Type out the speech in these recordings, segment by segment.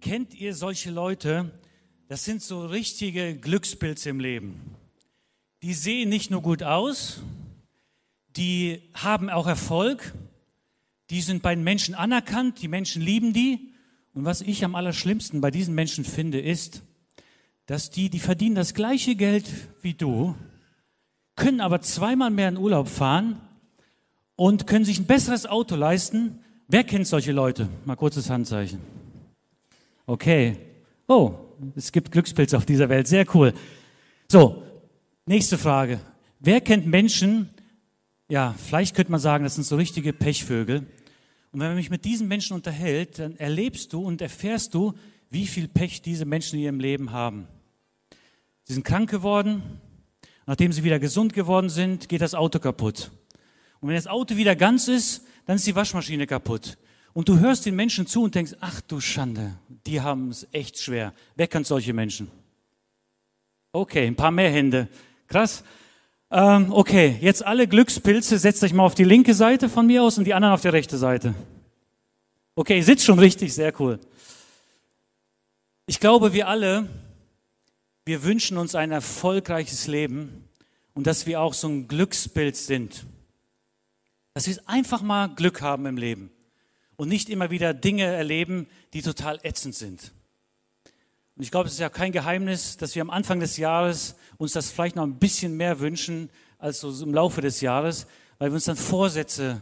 Kennt ihr solche Leute? Das sind so richtige Glückspilze im Leben. Die sehen nicht nur gut aus, die haben auch Erfolg, die sind bei den Menschen anerkannt, die Menschen lieben die. Und was ich am allerschlimmsten bei diesen Menschen finde, ist, dass die, die verdienen das gleiche Geld wie du, können aber zweimal mehr in Urlaub fahren und können sich ein besseres Auto leisten. Wer kennt solche Leute? Mal kurzes Handzeichen. Okay. Oh, es gibt Glückspilze auf dieser Welt. Sehr cool. So, nächste Frage. Wer kennt Menschen, ja, vielleicht könnte man sagen, das sind so richtige Pechvögel. Und wenn man mich mit diesen Menschen unterhält, dann erlebst du und erfährst du, wie viel Pech diese Menschen in ihrem Leben haben. Sie sind krank geworden. Nachdem sie wieder gesund geworden sind, geht das Auto kaputt. Und wenn das Auto wieder ganz ist, dann ist die Waschmaschine kaputt. Und du hörst den Menschen zu und denkst, ach du Schande, die haben es echt schwer. Wer kennt solche Menschen? Okay, ein paar mehr Hände. Krass. Ähm, okay, jetzt alle Glückspilze, setzt euch mal auf die linke Seite von mir aus und die anderen auf die rechte Seite. Okay, sitzt schon richtig, sehr cool. Ich glaube, wir alle, wir wünschen uns ein erfolgreiches Leben und dass wir auch so ein Glückspilz sind. Dass wir einfach mal Glück haben im Leben und nicht immer wieder Dinge erleben, die total ätzend sind. Und ich glaube, es ist ja kein Geheimnis, dass wir am Anfang des Jahres uns das vielleicht noch ein bisschen mehr wünschen als so im Laufe des Jahres, weil wir uns dann Vorsätze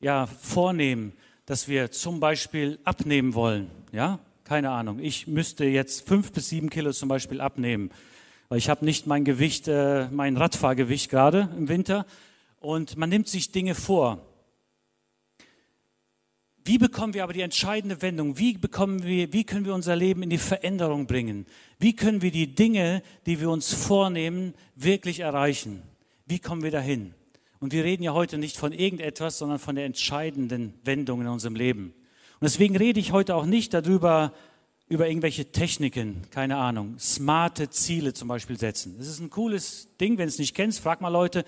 ja, vornehmen, dass wir zum Beispiel abnehmen wollen. Ja, keine Ahnung. Ich müsste jetzt fünf bis sieben Kilo zum Beispiel abnehmen, weil ich habe nicht mein Gewicht, äh, mein Radfahrgewicht gerade im Winter. Und man nimmt sich Dinge vor. Wie bekommen wir aber die entscheidende Wendung? Wie bekommen wir, wie können wir unser Leben in die Veränderung bringen? Wie können wir die Dinge, die wir uns vornehmen, wirklich erreichen? Wie kommen wir dahin? Und wir reden ja heute nicht von irgendetwas, sondern von der entscheidenden Wendung in unserem Leben. Und deswegen rede ich heute auch nicht darüber, über irgendwelche Techniken, keine Ahnung, smarte Ziele zum Beispiel setzen. Das ist ein cooles Ding, wenn du es nicht kennst, frag mal Leute,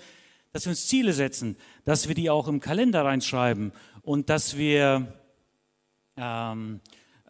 dass wir uns Ziele setzen, dass wir die auch im Kalender reinschreiben und dass wir ähm,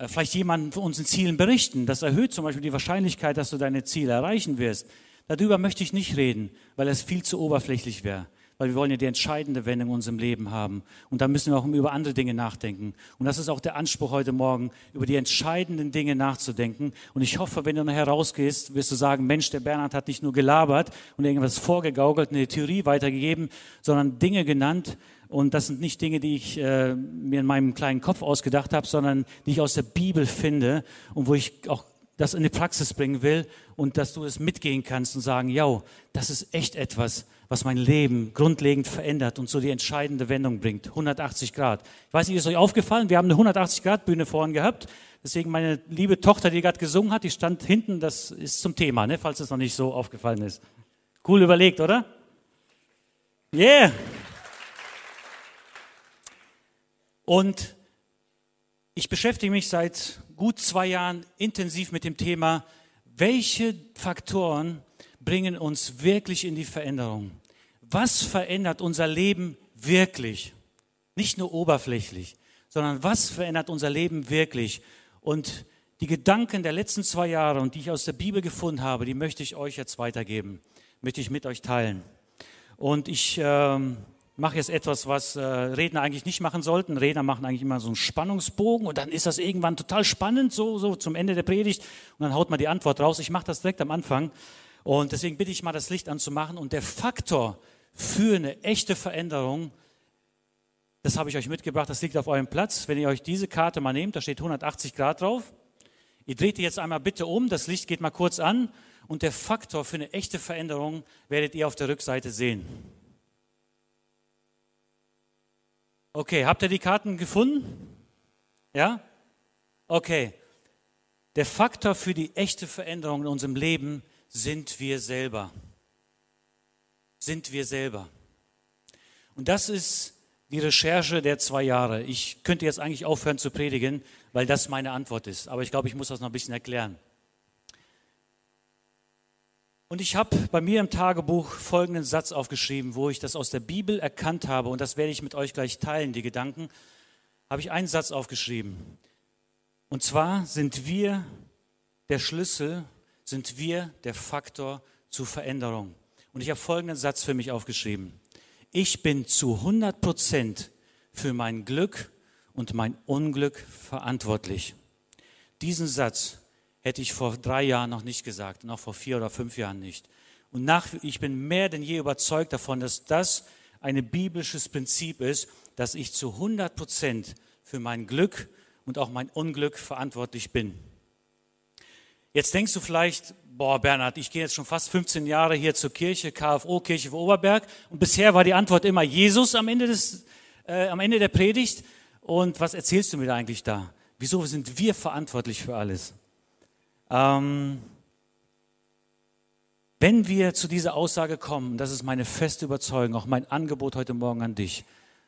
äh, vielleicht jemanden von unseren Zielen berichten. Das erhöht zum Beispiel die Wahrscheinlichkeit, dass du deine Ziele erreichen wirst. Darüber möchte ich nicht reden, weil es viel zu oberflächlich wäre. Weil wir wollen ja die entscheidende Wendung in unserem Leben haben. Und da müssen wir auch über andere Dinge nachdenken. Und das ist auch der Anspruch heute Morgen, über die entscheidenden Dinge nachzudenken. Und ich hoffe, wenn du nachher rausgehst, wirst du sagen, Mensch, der Bernhard hat nicht nur gelabert und irgendwas vorgegaukelt, eine Theorie weitergegeben, sondern Dinge genannt, und das sind nicht Dinge, die ich äh, mir in meinem kleinen Kopf ausgedacht habe, sondern die ich aus der Bibel finde und wo ich auch das in die Praxis bringen will und dass du es mitgehen kannst und sagen, ja, das ist echt etwas, was mein Leben grundlegend verändert und so die entscheidende Wendung bringt. 180 Grad. Ich weiß nicht, ist euch aufgefallen? Wir haben eine 180 Grad Bühne vorhin gehabt. Deswegen meine liebe Tochter, die gerade gesungen hat, die stand hinten, das ist zum Thema, ne, falls es noch nicht so aufgefallen ist. Cool überlegt, oder? Yeah! Und ich beschäftige mich seit gut zwei Jahren intensiv mit dem Thema, welche Faktoren bringen uns wirklich in die Veränderung? Was verändert unser Leben wirklich? Nicht nur oberflächlich, sondern was verändert unser Leben wirklich? Und die Gedanken der letzten zwei Jahre und die ich aus der Bibel gefunden habe, die möchte ich euch jetzt weitergeben, möchte ich mit euch teilen. Und ich ähm, mache jetzt etwas, was äh, Redner eigentlich nicht machen sollten. Redner machen eigentlich immer so einen Spannungsbogen und dann ist das irgendwann total spannend, so, so zum Ende der Predigt und dann haut man die Antwort raus. Ich mache das direkt am Anfang und deswegen bitte ich mal, das Licht anzumachen und der Faktor für eine echte Veränderung, das habe ich euch mitgebracht, das liegt auf eurem Platz. Wenn ihr euch diese Karte mal nehmt, da steht 180 Grad drauf. Ihr dreht die jetzt einmal bitte um, das Licht geht mal kurz an und der Faktor für eine echte Veränderung werdet ihr auf der Rückseite sehen. Okay, habt ihr die Karten gefunden? Ja? Okay. Der Faktor für die echte Veränderung in unserem Leben sind wir selber. Sind wir selber. Und das ist die Recherche der zwei Jahre. Ich könnte jetzt eigentlich aufhören zu predigen, weil das meine Antwort ist. Aber ich glaube, ich muss das noch ein bisschen erklären. Und ich habe bei mir im Tagebuch folgenden Satz aufgeschrieben, wo ich das aus der Bibel erkannt habe, und das werde ich mit euch gleich teilen, die Gedanken, habe ich einen Satz aufgeschrieben. Und zwar sind wir der Schlüssel, sind wir der Faktor zur Veränderung. Und ich habe folgenden Satz für mich aufgeschrieben. Ich bin zu 100 Prozent für mein Glück und mein Unglück verantwortlich. Diesen Satz hätte ich vor drei Jahren noch nicht gesagt und auch vor vier oder fünf Jahren nicht. Und nach, ich bin mehr denn je überzeugt davon, dass das ein biblisches Prinzip ist, dass ich zu 100 Prozent für mein Glück und auch mein Unglück verantwortlich bin. Jetzt denkst du vielleicht, boah, Bernhard, ich gehe jetzt schon fast 15 Jahre hier zur Kirche, KFO, Kirche für Oberberg, und bisher war die Antwort immer Jesus am Ende, des, äh, am Ende der Predigt. Und was erzählst du mir da eigentlich da? Wieso sind wir verantwortlich für alles? Ähm, wenn wir zu dieser Aussage kommen, das ist meine feste Überzeugung, auch mein Angebot heute Morgen an dich,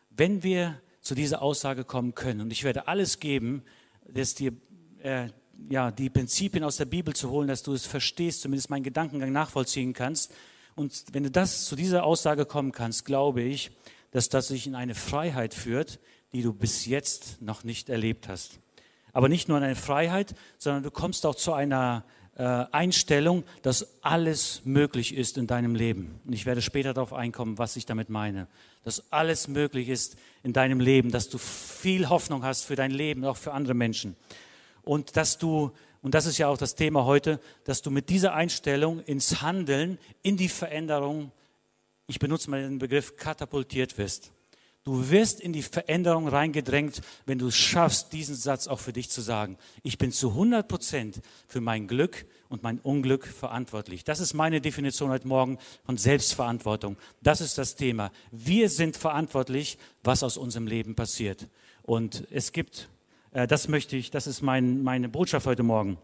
wenn wir zu dieser Aussage kommen können, und ich werde alles geben, dass dir äh, ja, die Prinzipien aus der Bibel zu holen, dass du es verstehst, zumindest meinen Gedankengang nachvollziehen kannst. Und wenn du das zu dieser Aussage kommen kannst, glaube ich, dass das sich in eine Freiheit führt, die du bis jetzt noch nicht erlebt hast. Aber nicht nur in eine Freiheit, sondern du kommst auch zu einer äh, Einstellung, dass alles möglich ist in deinem Leben. Und ich werde später darauf einkommen, was ich damit meine. Dass alles möglich ist in deinem Leben, dass du viel Hoffnung hast für dein Leben, auch für andere Menschen. Und dass du, und das ist ja auch das Thema heute, dass du mit dieser Einstellung ins Handeln, in die Veränderung, ich benutze mal den Begriff, katapultiert wirst. Du wirst in die Veränderung reingedrängt, wenn du es schaffst, diesen Satz auch für dich zu sagen. Ich bin zu 100 Prozent für mein Glück und mein Unglück verantwortlich. Das ist meine Definition heute Morgen von Selbstverantwortung. Das ist das Thema. Wir sind verantwortlich, was aus unserem Leben passiert. Und es gibt, äh, das möchte ich, das ist mein, meine Botschaft heute Morgen.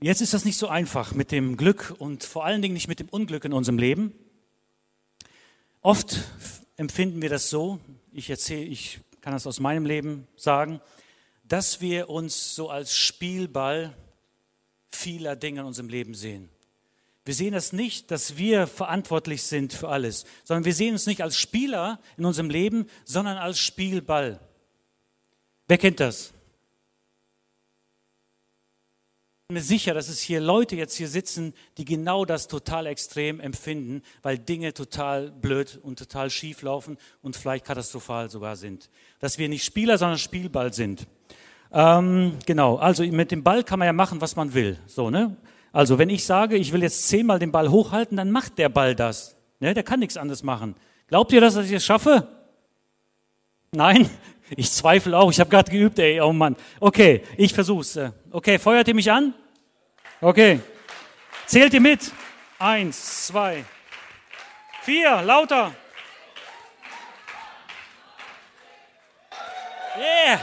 Jetzt ist das nicht so einfach mit dem Glück und vor allen Dingen nicht mit dem Unglück in unserem Leben. Oft empfinden wir das so, ich erzähle, ich kann das aus meinem Leben sagen, dass wir uns so als Spielball vieler Dinge in unserem Leben sehen. Wir sehen das nicht, dass wir verantwortlich sind für alles, sondern wir sehen uns nicht als Spieler in unserem Leben, sondern als Spielball. Wer kennt das? bin mir sicher, dass es hier Leute jetzt hier sitzen, die genau das total extrem empfinden, weil Dinge total blöd und total schief laufen und vielleicht katastrophal sogar sind. Dass wir nicht Spieler, sondern Spielball sind. Ähm, genau, also mit dem Ball kann man ja machen, was man will. So, ne? Also wenn ich sage, ich will jetzt zehnmal den Ball hochhalten, dann macht der Ball das. Ne? Der kann nichts anderes machen. Glaubt ihr, dass ich das schaffe? Nein? Ich zweifle auch. Ich habe gerade geübt, ey. Oh Mann. Okay, ich versuch's. Okay, feuert ihr mich an? Okay. Zählt ihr mit? Eins, zwei, vier. Lauter. Yeah.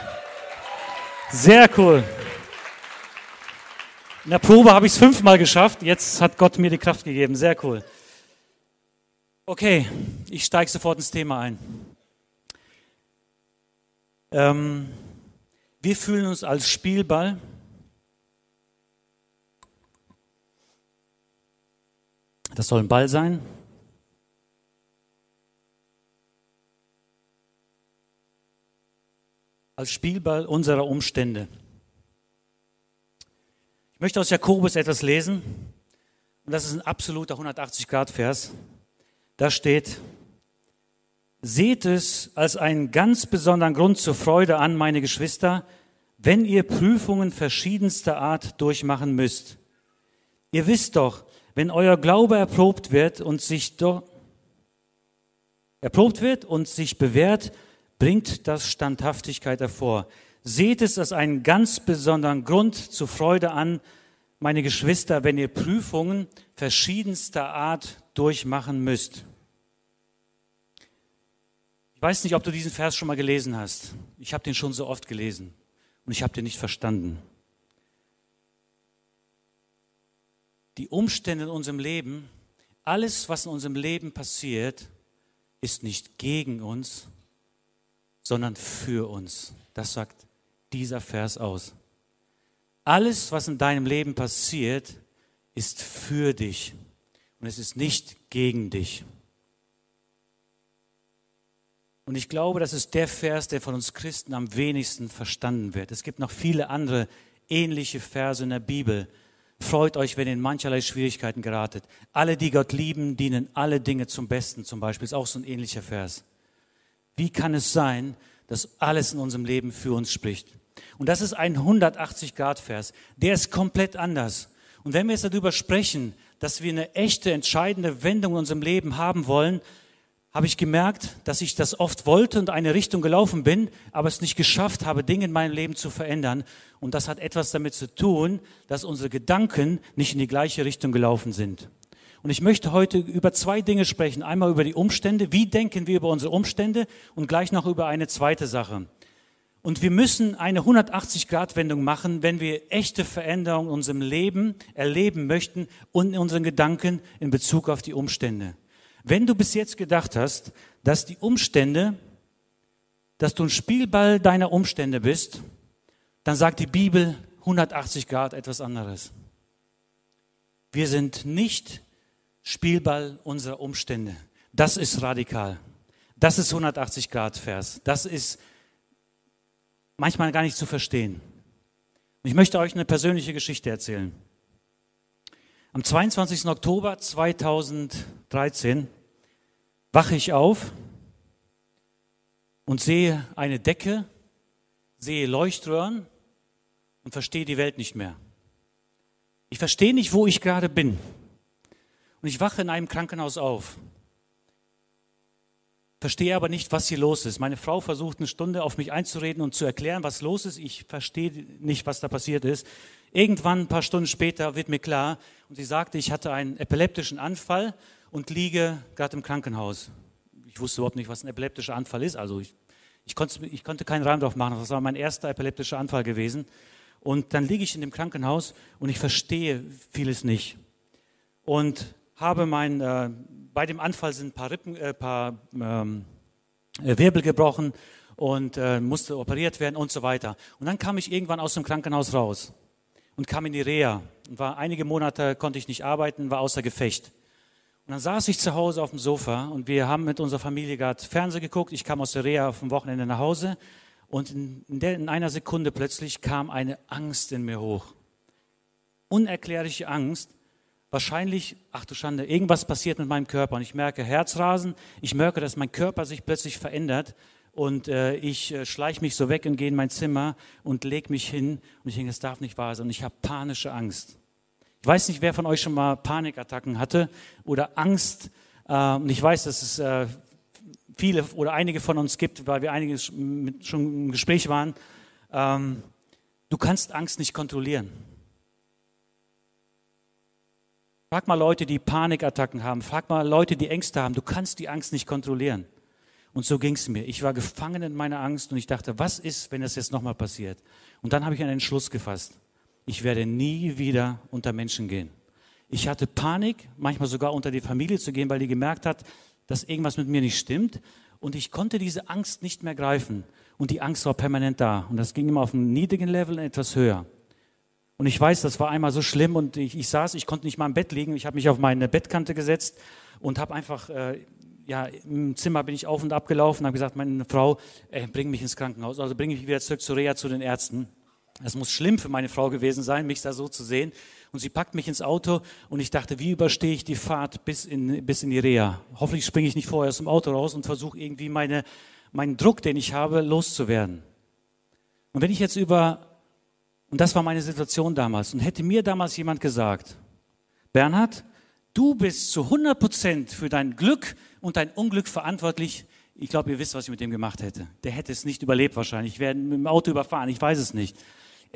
Sehr cool. In der Probe habe ich es fünfmal geschafft. Jetzt hat Gott mir die Kraft gegeben. Sehr cool. Okay, ich steige sofort ins Thema ein. Ähm, wir fühlen uns als Spielball. Das soll ein Ball sein. Als Spielball unserer Umstände. Ich möchte aus Jakobus etwas lesen. Und das ist ein absoluter 180-Grad-Vers. Da steht, Seht es als einen ganz besonderen Grund zur Freude an, meine Geschwister, wenn ihr Prüfungen verschiedenster Art durchmachen müsst. Ihr wisst doch, wenn euer Glaube erprobt wird und sich erprobt wird und sich bewährt, bringt das Standhaftigkeit hervor. Seht es als einen ganz besonderen Grund zur Freude an, meine Geschwister, wenn ihr Prüfungen verschiedenster Art durchmachen müsst weiß nicht, ob du diesen Vers schon mal gelesen hast. Ich habe den schon so oft gelesen und ich habe den nicht verstanden. Die Umstände in unserem Leben, alles, was in unserem Leben passiert, ist nicht gegen uns, sondern für uns. Das sagt dieser Vers aus. Alles, was in deinem Leben passiert, ist für dich und es ist nicht gegen dich. Und ich glaube, das ist der Vers, der von uns Christen am wenigsten verstanden wird. Es gibt noch viele andere ähnliche Verse in der Bibel. Freut euch, wenn ihr in mancherlei Schwierigkeiten geratet. Alle, die Gott lieben, dienen alle Dinge zum Besten zum Beispiel. Ist auch so ein ähnlicher Vers. Wie kann es sein, dass alles in unserem Leben für uns spricht? Und das ist ein 180-Grad-Vers. Der ist komplett anders. Und wenn wir jetzt darüber sprechen, dass wir eine echte, entscheidende Wendung in unserem Leben haben wollen, habe ich gemerkt, dass ich das oft wollte und eine Richtung gelaufen bin, aber es nicht geschafft habe, Dinge in meinem Leben zu verändern. Und das hat etwas damit zu tun, dass unsere Gedanken nicht in die gleiche Richtung gelaufen sind. Und ich möchte heute über zwei Dinge sprechen. Einmal über die Umstände. Wie denken wir über unsere Umstände? Und gleich noch über eine zweite Sache. Und wir müssen eine 180-Grad-Wendung machen, wenn wir echte Veränderungen in unserem Leben erleben möchten und in unseren Gedanken in Bezug auf die Umstände. Wenn du bis jetzt gedacht hast, dass die Umstände, dass du ein Spielball deiner Umstände bist, dann sagt die Bibel 180 Grad etwas anderes. Wir sind nicht Spielball unserer Umstände. Das ist radikal. Das ist 180 Grad Vers. Das ist manchmal gar nicht zu verstehen. Ich möchte euch eine persönliche Geschichte erzählen. Am 22. Oktober 2013 wache ich auf und sehe eine Decke, sehe Leuchtröhren und verstehe die Welt nicht mehr. Ich verstehe nicht, wo ich gerade bin. Und ich wache in einem Krankenhaus auf. Verstehe aber nicht, was hier los ist. Meine Frau versucht eine Stunde auf mich einzureden und zu erklären, was los ist. Ich verstehe nicht, was da passiert ist. Irgendwann, ein paar Stunden später, wird mir klar, und sie sagte, ich hatte einen epileptischen Anfall und liege gerade im Krankenhaus. Ich wusste überhaupt nicht, was ein epileptischer Anfall ist. Also ich, ich, konnte, ich konnte keinen Reim drauf machen. Das war mein erster epileptischer Anfall gewesen. Und dann liege ich in dem Krankenhaus und ich verstehe vieles nicht. Und habe mein, äh, bei dem Anfall sind ein paar, Rippen, äh, paar ähm, Wirbel gebrochen und äh, musste operiert werden und so weiter. Und dann kam ich irgendwann aus dem Krankenhaus raus und kam in die Reha. Und war einige Monate konnte ich nicht arbeiten, war außer Gefecht. Und dann saß ich zu Hause auf dem Sofa und wir haben mit unserer Familie gerade Fernsehen geguckt. Ich kam aus der Reha vom Wochenende nach Hause und in, der, in einer Sekunde plötzlich kam eine Angst in mir hoch. Unerklärliche Angst. Wahrscheinlich, ach du Schande, irgendwas passiert mit meinem Körper und ich merke Herzrasen, ich merke, dass mein Körper sich plötzlich verändert und äh, ich äh, schleiche mich so weg und gehe in mein Zimmer und lege mich hin und ich denke, das darf nicht wahr sein und ich habe panische Angst. Ich weiß nicht, wer von euch schon mal Panikattacken hatte oder Angst. Äh, und ich weiß, dass es äh, viele oder einige von uns gibt, weil wir einige schon im Gespräch waren. Ähm, du kannst Angst nicht kontrollieren. Frag mal Leute, die Panikattacken haben. Frag mal Leute, die Ängste haben. Du kannst die Angst nicht kontrollieren. Und so ging es mir. Ich war gefangen in meiner Angst und ich dachte, was ist, wenn das jetzt nochmal passiert? Und dann habe ich einen Entschluss gefasst. Ich werde nie wieder unter Menschen gehen. Ich hatte Panik, manchmal sogar unter die Familie zu gehen, weil die gemerkt hat, dass irgendwas mit mir nicht stimmt. Und ich konnte diese Angst nicht mehr greifen. Und die Angst war permanent da. Und das ging immer auf einem niedrigen Level etwas höher. Und ich weiß, das war einmal so schlimm und ich, ich saß, ich konnte nicht mal im Bett liegen. Ich habe mich auf meine Bettkante gesetzt und habe einfach äh, ja, im Zimmer bin ich auf und ab gelaufen, habe gesagt, meine Frau, ey, bring mich ins Krankenhaus, also bring mich wieder zurück zu Reha zu den Ärzten. Das muss schlimm für meine Frau gewesen sein, mich da so zu sehen. Und sie packt mich ins Auto und ich dachte, wie überstehe ich die Fahrt bis in, bis in die Reha? Hoffentlich springe ich nicht vorher aus dem Auto raus und versuche irgendwie meine, meinen Druck, den ich habe, loszuwerden. Und wenn ich jetzt über, und das war meine Situation damals, und hätte mir damals jemand gesagt, Bernhard, du bist zu 100 Prozent für dein Glück und dein Unglück verantwortlich. Ich glaube, ihr wisst, was ich mit dem gemacht hätte. Der hätte es nicht überlebt wahrscheinlich. Ich wäre mit dem Auto überfahren. Ich weiß es nicht.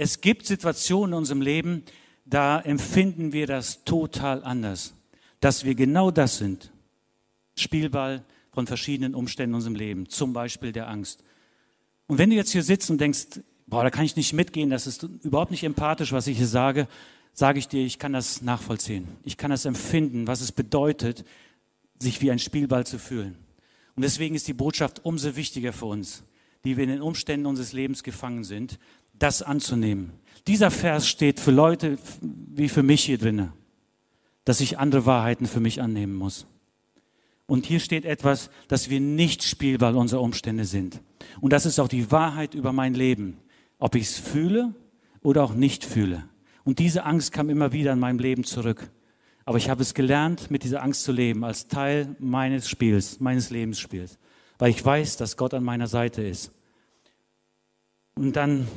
Es gibt Situationen in unserem Leben, da empfinden wir das total anders. Dass wir genau das sind. Spielball von verschiedenen Umständen in unserem Leben. Zum Beispiel der Angst. Und wenn du jetzt hier sitzt und denkst, boah, da kann ich nicht mitgehen, das ist überhaupt nicht empathisch, was ich hier sage, sage ich dir, ich kann das nachvollziehen. Ich kann das empfinden, was es bedeutet, sich wie ein Spielball zu fühlen. Und deswegen ist die Botschaft umso wichtiger für uns, die wir in den Umständen unseres Lebens gefangen sind, das anzunehmen. Dieser Vers steht für Leute wie für mich hier drinnen, dass ich andere Wahrheiten für mich annehmen muss. Und hier steht etwas, dass wir nicht Spielball unserer Umstände sind. Und das ist auch die Wahrheit über mein Leben. Ob ich es fühle oder auch nicht fühle. Und diese Angst kam immer wieder in meinem Leben zurück. Aber ich habe es gelernt, mit dieser Angst zu leben, als Teil meines Spiels, meines Lebensspiels. Weil ich weiß, dass Gott an meiner Seite ist. Und dann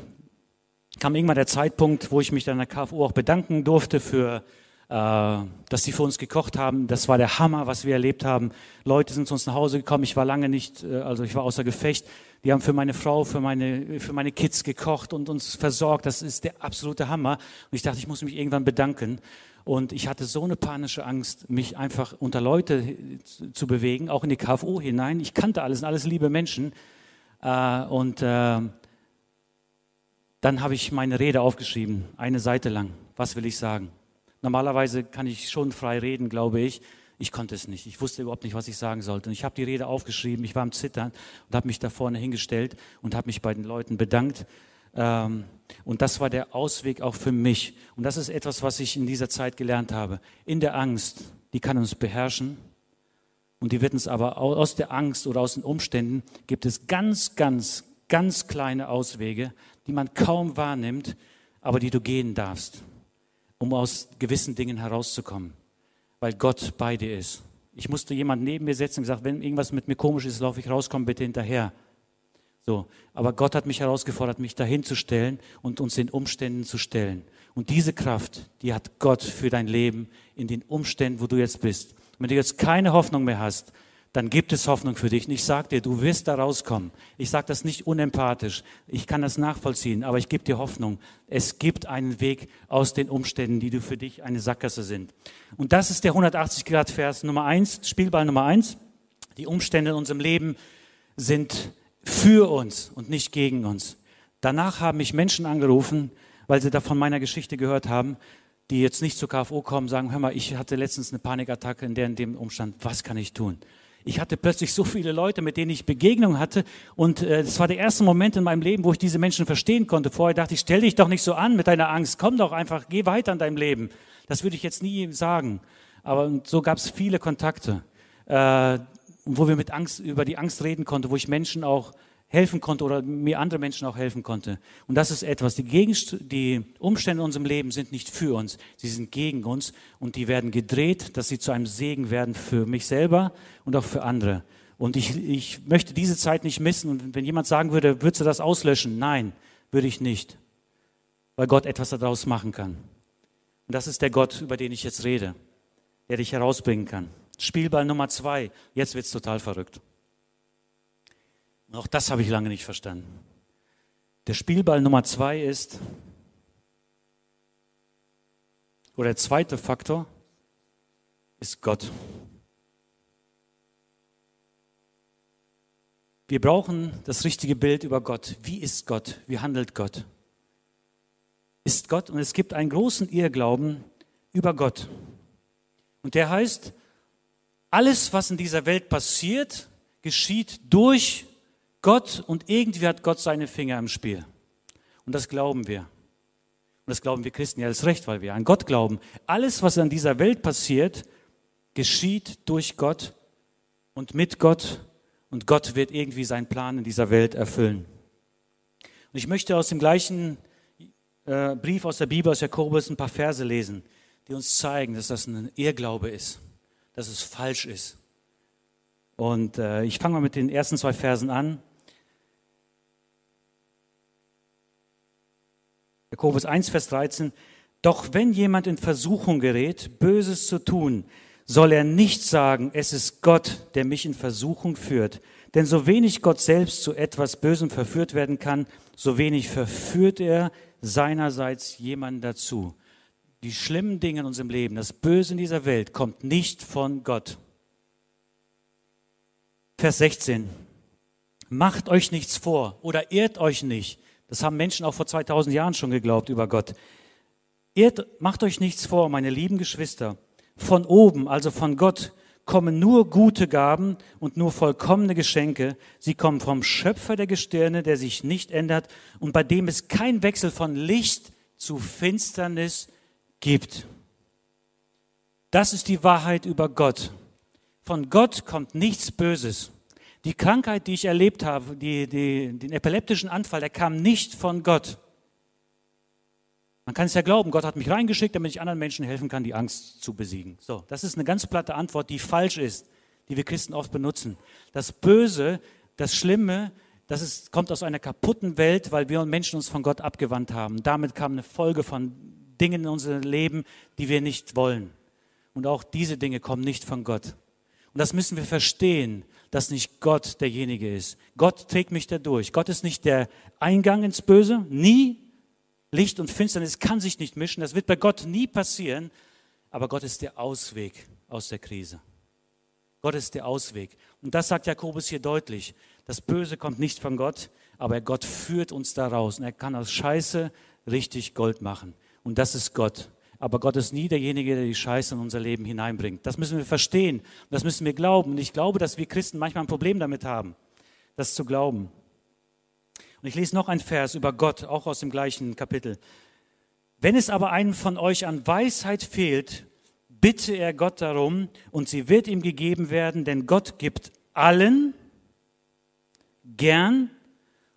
kam irgendwann der Zeitpunkt, wo ich mich dann an der KFU auch bedanken durfte für äh, dass sie für uns gekocht haben. Das war der Hammer, was wir erlebt haben. Leute sind zu uns nach Hause gekommen. Ich war lange nicht, äh, also ich war außer Gefecht. Die haben für meine Frau, für meine, für meine Kids gekocht und uns versorgt. Das ist der absolute Hammer. Und ich dachte, ich muss mich irgendwann bedanken. Und ich hatte so eine panische Angst, mich einfach unter Leute zu bewegen, auch in die KFO hinein. Ich kannte alles, alles liebe Menschen. Äh, und dann habe ich meine Rede aufgeschrieben, eine Seite lang. Was will ich sagen? Normalerweise kann ich schon frei reden, glaube ich. Ich konnte es nicht. Ich wusste überhaupt nicht, was ich sagen sollte. Und ich habe die Rede aufgeschrieben. Ich war am Zittern und habe mich da vorne hingestellt und habe mich bei den Leuten bedankt. Ähm, und das war der Ausweg auch für mich. Und das ist etwas, was ich in dieser Zeit gelernt habe. In der Angst, die kann uns beherrschen. Und die wird uns aber aus der Angst oder aus den Umständen gibt es ganz, ganz, ganz kleine Auswege, die man kaum wahrnimmt, aber die du gehen darfst um aus gewissen Dingen herauszukommen, weil Gott bei dir ist. Ich musste jemand neben mir setzen und gesagt, wenn irgendwas mit mir komisch ist, laufe ich raus, komm bitte hinterher. So, aber Gott hat mich herausgefordert, mich dahin zu stellen und uns den Umständen zu stellen. Und diese Kraft, die hat Gott für dein Leben in den Umständen, wo du jetzt bist. Und wenn du jetzt keine Hoffnung mehr hast, dann gibt es Hoffnung für dich. Und ich sage dir, du wirst da rauskommen. Ich sage das nicht unempathisch. Ich kann das nachvollziehen, aber ich gebe dir Hoffnung. Es gibt einen Weg aus den Umständen, die du für dich eine Sackgasse sind. Und das ist der 180 Grad Vers Nummer eins, Spielball Nummer eins. Die Umstände in unserem Leben sind für uns und nicht gegen uns. Danach haben mich Menschen angerufen, weil sie da von meiner Geschichte gehört haben, die jetzt nicht zur KFO kommen, sagen, hör mal, ich hatte letztens eine Panikattacke in der in dem Umstand, was kann ich tun? Ich hatte plötzlich so viele Leute, mit denen ich Begegnung hatte. Und äh, das war der erste Moment in meinem Leben, wo ich diese Menschen verstehen konnte. Vorher dachte ich, stell dich doch nicht so an mit deiner Angst. Komm doch einfach, geh weiter in deinem Leben. Das würde ich jetzt nie sagen. Aber so gab es viele Kontakte, äh, wo wir mit Angst über die Angst reden konnten, wo ich Menschen auch helfen konnte oder mir andere Menschen auch helfen konnte. Und das ist etwas. Die, Gegenst die Umstände in unserem Leben sind nicht für uns, sie sind gegen uns und die werden gedreht, dass sie zu einem Segen werden für mich selber und auch für andere. Und ich, ich möchte diese Zeit nicht missen. Und wenn jemand sagen würde, würdest du das auslöschen? Nein, würde ich nicht. Weil Gott etwas daraus machen kann. Und das ist der Gott, über den ich jetzt rede, der dich herausbringen kann. Spielball Nummer zwei. Jetzt wird's total verrückt. Auch das habe ich lange nicht verstanden. Der Spielball Nummer zwei ist, oder der zweite Faktor ist Gott. Wir brauchen das richtige Bild über Gott. Wie ist Gott? Wie handelt Gott? Ist Gott und es gibt einen großen Irrglauben über Gott. Und der heißt, alles, was in dieser Welt passiert, geschieht durch Gott und irgendwie hat Gott seine Finger im Spiel. Und das glauben wir. Und das glauben wir Christen ja als Recht, weil wir an Gott glauben. Alles, was in dieser Welt passiert, geschieht durch Gott und mit Gott. Und Gott wird irgendwie seinen Plan in dieser Welt erfüllen. Und ich möchte aus dem gleichen äh, Brief aus der Bibel, aus Jakobus, ein paar Verse lesen, die uns zeigen, dass das ein Irrglaube ist, dass es falsch ist. Und äh, ich fange mal mit den ersten zwei Versen an. Jakobus 1, Vers 13. Doch wenn jemand in Versuchung gerät, Böses zu tun, soll er nicht sagen, es ist Gott, der mich in Versuchung führt. Denn so wenig Gott selbst zu etwas Bösem verführt werden kann, so wenig verführt er seinerseits jemanden dazu. Die schlimmen Dinge in unserem Leben, das Böse in dieser Welt kommt nicht von Gott. Vers 16. Macht euch nichts vor oder irrt euch nicht. Das haben Menschen auch vor 2000 Jahren schon geglaubt über Gott. Irrt, macht euch nichts vor, meine lieben Geschwister. Von oben, also von Gott, kommen nur gute Gaben und nur vollkommene Geschenke. Sie kommen vom Schöpfer der Gestirne, der sich nicht ändert und bei dem es kein Wechsel von Licht zu Finsternis gibt. Das ist die Wahrheit über Gott. Von Gott kommt nichts Böses. Die Krankheit, die ich erlebt habe, die, die, den epileptischen Anfall, der kam nicht von Gott. Man kann es ja glauben, Gott hat mich reingeschickt, damit ich anderen Menschen helfen kann, die Angst zu besiegen. So, das ist eine ganz platte Antwort, die falsch ist, die wir Christen oft benutzen. Das Böse, das Schlimme, das ist, kommt aus einer kaputten Welt, weil wir Menschen uns von Gott abgewandt haben. Damit kam eine Folge von Dingen in unserem Leben, die wir nicht wollen. Und auch diese Dinge kommen nicht von Gott. Und das müssen wir verstehen, dass nicht Gott derjenige ist. Gott trägt mich da durch. Gott ist nicht der Eingang ins Böse, nie. Licht und Finsternis kann sich nicht mischen. Das wird bei Gott nie passieren. Aber Gott ist der Ausweg aus der Krise. Gott ist der Ausweg. Und das sagt Jakobus hier deutlich. Das Böse kommt nicht von Gott, aber Gott führt uns da raus. Und er kann aus Scheiße richtig Gold machen. Und das ist Gott aber Gott ist nie derjenige, der die Scheiße in unser Leben hineinbringt. Das müssen wir verstehen, das müssen wir glauben. Und ich glaube, dass wir Christen manchmal ein Problem damit haben, das zu glauben. Und ich lese noch ein Vers über Gott, auch aus dem gleichen Kapitel. Wenn es aber einem von euch an Weisheit fehlt, bitte er Gott darum und sie wird ihm gegeben werden, denn Gott gibt allen gern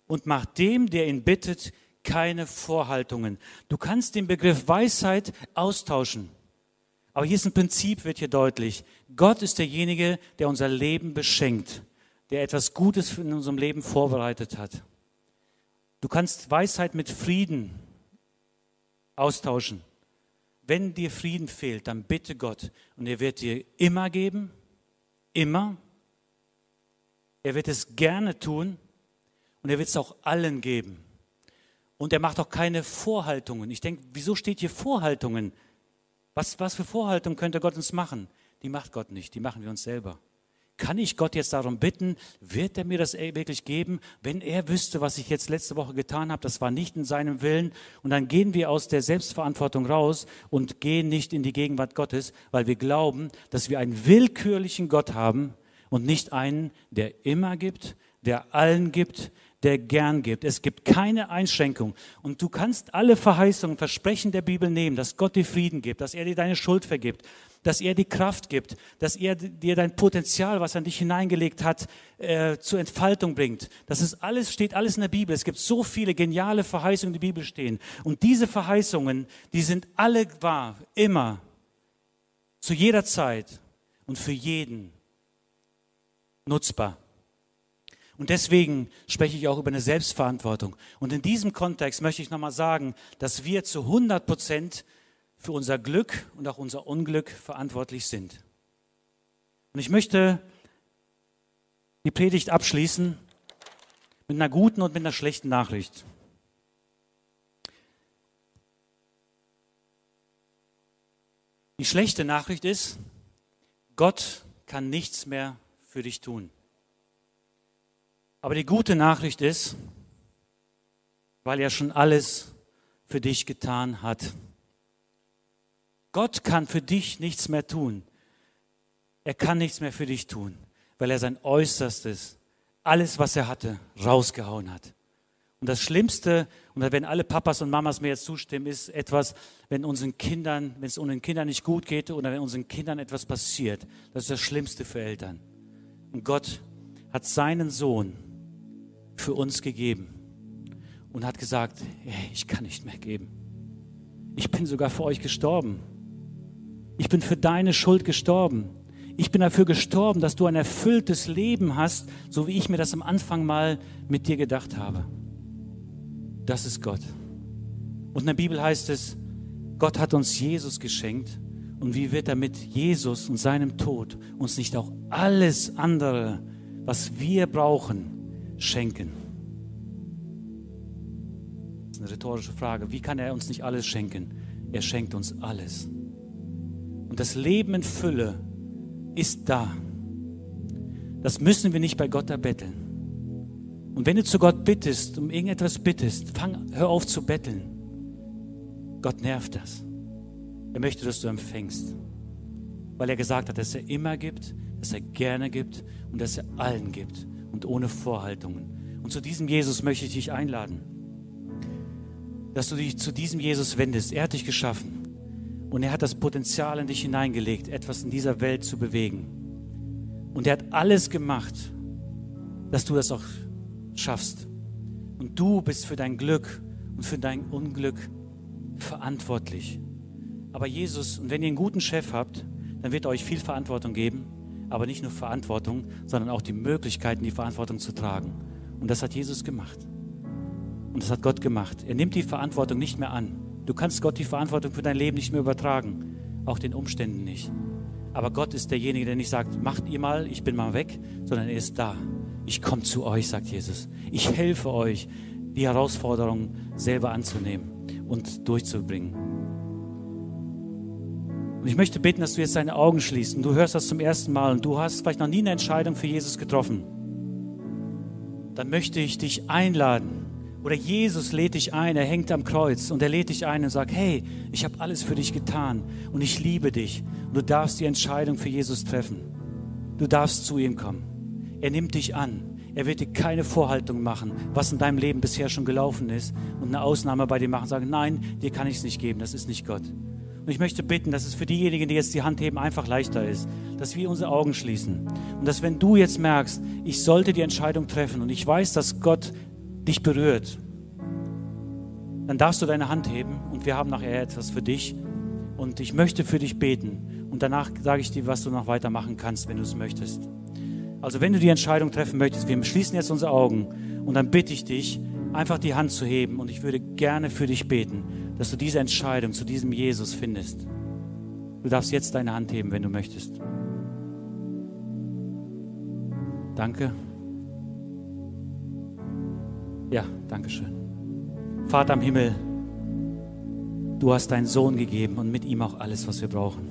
und macht dem, der ihn bittet, keine Vorhaltungen. Du kannst den Begriff Weisheit austauschen. Aber hier ist ein Prinzip, wird hier deutlich. Gott ist derjenige, der unser Leben beschenkt, der etwas Gutes in unserem Leben vorbereitet hat. Du kannst Weisheit mit Frieden austauschen. Wenn dir Frieden fehlt, dann bitte Gott und er wird dir immer geben, immer. Er wird es gerne tun und er wird es auch allen geben. Und er macht auch keine Vorhaltungen. Ich denke, wieso steht hier Vorhaltungen? Was, was für Vorhaltungen könnte Gott uns machen? Die macht Gott nicht, die machen wir uns selber. Kann ich Gott jetzt darum bitten, wird er mir das wirklich geben, wenn er wüsste, was ich jetzt letzte Woche getan habe, das war nicht in seinem Willen. Und dann gehen wir aus der Selbstverantwortung raus und gehen nicht in die Gegenwart Gottes, weil wir glauben, dass wir einen willkürlichen Gott haben und nicht einen, der immer gibt, der allen gibt, der gern gibt. Es gibt keine Einschränkung. Und du kannst alle Verheißungen, Versprechen der Bibel nehmen, dass Gott dir Frieden gibt, dass er dir deine Schuld vergibt, dass er die Kraft gibt, dass er dir dein Potenzial, was er in dich hineingelegt hat, äh, zur Entfaltung bringt. Das ist alles, steht alles in der Bibel. Es gibt so viele geniale Verheißungen, die in der Bibel stehen. Und diese Verheißungen, die sind alle wahr, immer, zu jeder Zeit und für jeden nutzbar. Und deswegen spreche ich auch über eine Selbstverantwortung. Und in diesem Kontext möchte ich nochmal sagen, dass wir zu 100 Prozent für unser Glück und auch unser Unglück verantwortlich sind. Und ich möchte die Predigt abschließen mit einer guten und mit einer schlechten Nachricht. Die schlechte Nachricht ist, Gott kann nichts mehr für dich tun. Aber die gute Nachricht ist, weil er schon alles für dich getan hat. Gott kann für dich nichts mehr tun. Er kann nichts mehr für dich tun, weil er sein Äußerstes, alles, was er hatte, rausgehauen hat. Und das Schlimmste, und wenn alle Papas und Mamas mir jetzt zustimmen, ist etwas, wenn unseren Kindern, wenn es unseren Kindern nicht gut geht oder wenn unseren Kindern etwas passiert. Das ist das Schlimmste für Eltern. Und Gott hat seinen Sohn für uns gegeben und hat gesagt, hey, ich kann nicht mehr geben. Ich bin sogar für euch gestorben. Ich bin für deine Schuld gestorben. Ich bin dafür gestorben, dass du ein erfülltes Leben hast, so wie ich mir das am Anfang mal mit dir gedacht habe. Das ist Gott. Und in der Bibel heißt es, Gott hat uns Jesus geschenkt. Und wie wird er mit Jesus und seinem Tod uns nicht auch alles andere, was wir brauchen, schenken? Das ist eine rhetorische Frage. Wie kann er uns nicht alles schenken? Er schenkt uns alles. Und das Leben in Fülle ist da. Das müssen wir nicht bei Gott erbetteln. Und wenn du zu Gott bittest, um irgendetwas bittest, fang, hör auf zu betteln. Gott nervt das. Er möchte, dass du empfängst. Weil er gesagt hat, dass er immer gibt, dass er gerne gibt und dass er allen gibt und ohne Vorhaltungen. Und zu diesem Jesus möchte ich dich einladen, dass du dich zu diesem Jesus wendest. Er hat dich geschaffen und er hat das Potenzial in dich hineingelegt, etwas in dieser Welt zu bewegen. Und er hat alles gemacht, dass du das auch schaffst. Und du bist für dein Glück und für dein Unglück verantwortlich. Aber Jesus, und wenn ihr einen guten Chef habt, dann wird er euch viel Verantwortung geben, aber nicht nur Verantwortung, sondern auch die Möglichkeiten, die Verantwortung zu tragen. Und das hat Jesus gemacht. Und das hat Gott gemacht. Er nimmt die Verantwortung nicht mehr an. Du kannst Gott die Verantwortung für dein Leben nicht mehr übertragen, auch den Umständen nicht. Aber Gott ist derjenige, der nicht sagt, macht ihr mal, ich bin mal weg, sondern er ist da. Ich komme zu euch, sagt Jesus. Ich helfe euch, die Herausforderung selber anzunehmen und durchzubringen. Und ich möchte beten, dass du jetzt deine Augen schließt und du hörst das zum ersten Mal und du hast vielleicht noch nie eine Entscheidung für Jesus getroffen. Dann möchte ich dich einladen. Oder Jesus lädt dich ein, er hängt am Kreuz und er lädt dich ein und sagt, hey, ich habe alles für dich getan und ich liebe dich. Und du darfst die Entscheidung für Jesus treffen. Du darfst zu ihm kommen. Er nimmt dich an. Er wird dir keine Vorhaltung machen, was in deinem Leben bisher schon gelaufen ist und eine Ausnahme bei dir machen, sagen, nein, dir kann ich es nicht geben, das ist nicht Gott. Und ich möchte bitten, dass es für diejenigen, die jetzt die Hand heben, einfach leichter ist, dass wir unsere Augen schließen. Und dass wenn du jetzt merkst, ich sollte die Entscheidung treffen und ich weiß, dass Gott dich berührt, dann darfst du deine Hand heben und wir haben nachher etwas für dich. Und ich möchte für dich beten. Und danach sage ich dir, was du noch weitermachen kannst, wenn du es möchtest. Also wenn du die Entscheidung treffen möchtest, wir schließen jetzt unsere Augen und dann bitte ich dich, einfach die Hand zu heben und ich würde gerne für dich beten, dass du diese Entscheidung zu diesem Jesus findest. Du darfst jetzt deine Hand heben, wenn du möchtest. Danke. Ja, danke schön. Vater im Himmel, du hast deinen Sohn gegeben und mit ihm auch alles, was wir brauchen.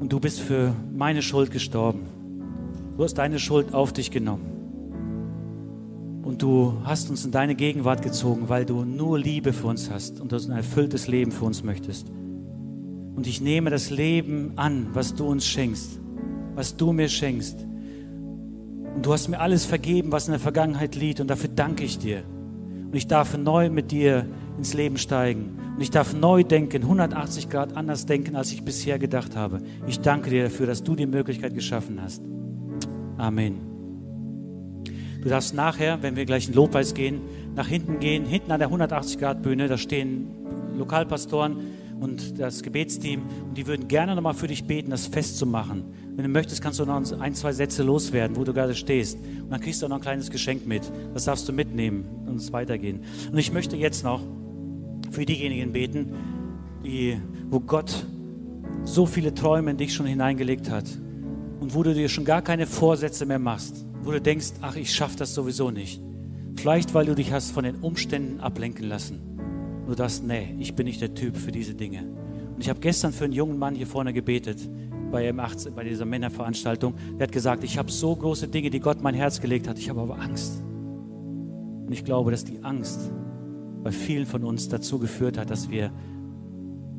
Und du bist für meine Schuld gestorben. Du hast deine Schuld auf dich genommen. Und du hast uns in deine Gegenwart gezogen, weil du nur Liebe für uns hast und ein erfülltes Leben für uns möchtest. Und ich nehme das Leben an, was du uns schenkst, was du mir schenkst. Und du hast mir alles vergeben, was in der Vergangenheit liegt. Und dafür danke ich dir. Und ich darf neu mit dir ins Leben steigen. Und ich darf neu denken, 180 Grad anders denken, als ich bisher gedacht habe. Ich danke dir dafür, dass du die Möglichkeit geschaffen hast. Amen. Du darfst nachher, wenn wir gleich in Lobpreis gehen, nach hinten gehen, hinten an der 180-Grad-Bühne, da stehen Lokalpastoren und das Gebetsteam und die würden gerne nochmal für dich beten, das festzumachen. Wenn du möchtest, kannst du noch ein, zwei Sätze loswerden, wo du gerade stehst. Und dann kriegst du auch noch ein kleines Geschenk mit. Das darfst du mitnehmen und es weitergehen. Und ich möchte jetzt noch für diejenigen beten, die, wo Gott so viele Träume in dich schon hineingelegt hat und wo du dir schon gar keine Vorsätze mehr machst, wo du denkst, ach, ich schaffe das sowieso nicht. Vielleicht, weil du dich hast von den Umständen ablenken lassen. Du dachtest, nee, ich bin nicht der Typ für diese Dinge. Und ich habe gestern für einen jungen Mann hier vorne gebetet, bei, M18, bei dieser Männerveranstaltung. Der hat gesagt, ich habe so große Dinge, die Gott mein Herz gelegt hat, ich habe aber Angst. Und ich glaube, dass die Angst bei vielen von uns dazu geführt hat, dass wir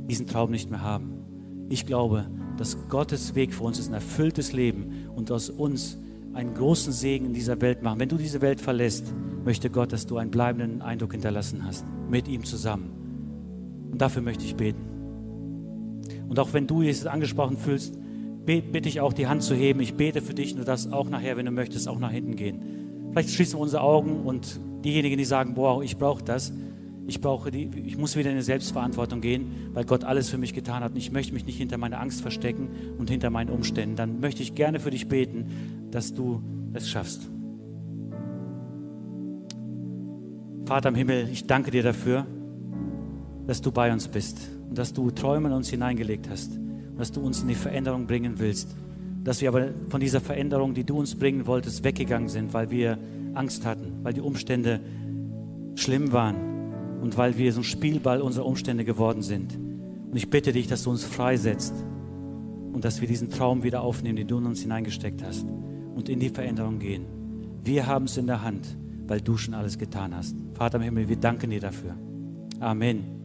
diesen Traum nicht mehr haben. Ich glaube, dass Gottes Weg für uns ist ein erfülltes Leben und aus uns einen großen Segen in dieser Welt machen. Wenn du diese Welt verlässt, möchte Gott, dass du einen bleibenden Eindruck hinterlassen hast, mit ihm zusammen. Und dafür möchte ich beten. Und auch wenn du Jesus angesprochen fühlst, bitte ich auch die Hand zu heben. Ich bete für dich, nur das auch nachher, wenn du möchtest, auch nach hinten gehen. Vielleicht schließen wir unsere Augen und diejenigen, die sagen, boah, ich brauche das, ich brauche die, ich muss wieder in die Selbstverantwortung gehen, weil Gott alles für mich getan hat. Und ich möchte mich nicht hinter meiner Angst verstecken und hinter meinen Umständen. Dann möchte ich gerne für dich beten, dass du es schaffst. Vater im Himmel, ich danke dir dafür, dass du bei uns bist und dass du Träume in uns hineingelegt hast und dass du uns in die Veränderung bringen willst. Dass wir aber von dieser Veränderung, die du uns bringen wolltest, weggegangen sind, weil wir Angst hatten, weil die Umstände schlimm waren und weil wir so ein Spielball unserer Umstände geworden sind. Und ich bitte dich, dass du uns freisetzt und dass wir diesen Traum wieder aufnehmen, den du in uns hineingesteckt hast und in die Veränderung gehen. Wir haben es in der Hand, weil du schon alles getan hast. Vater im Himmel, wir danken dir dafür. Amen.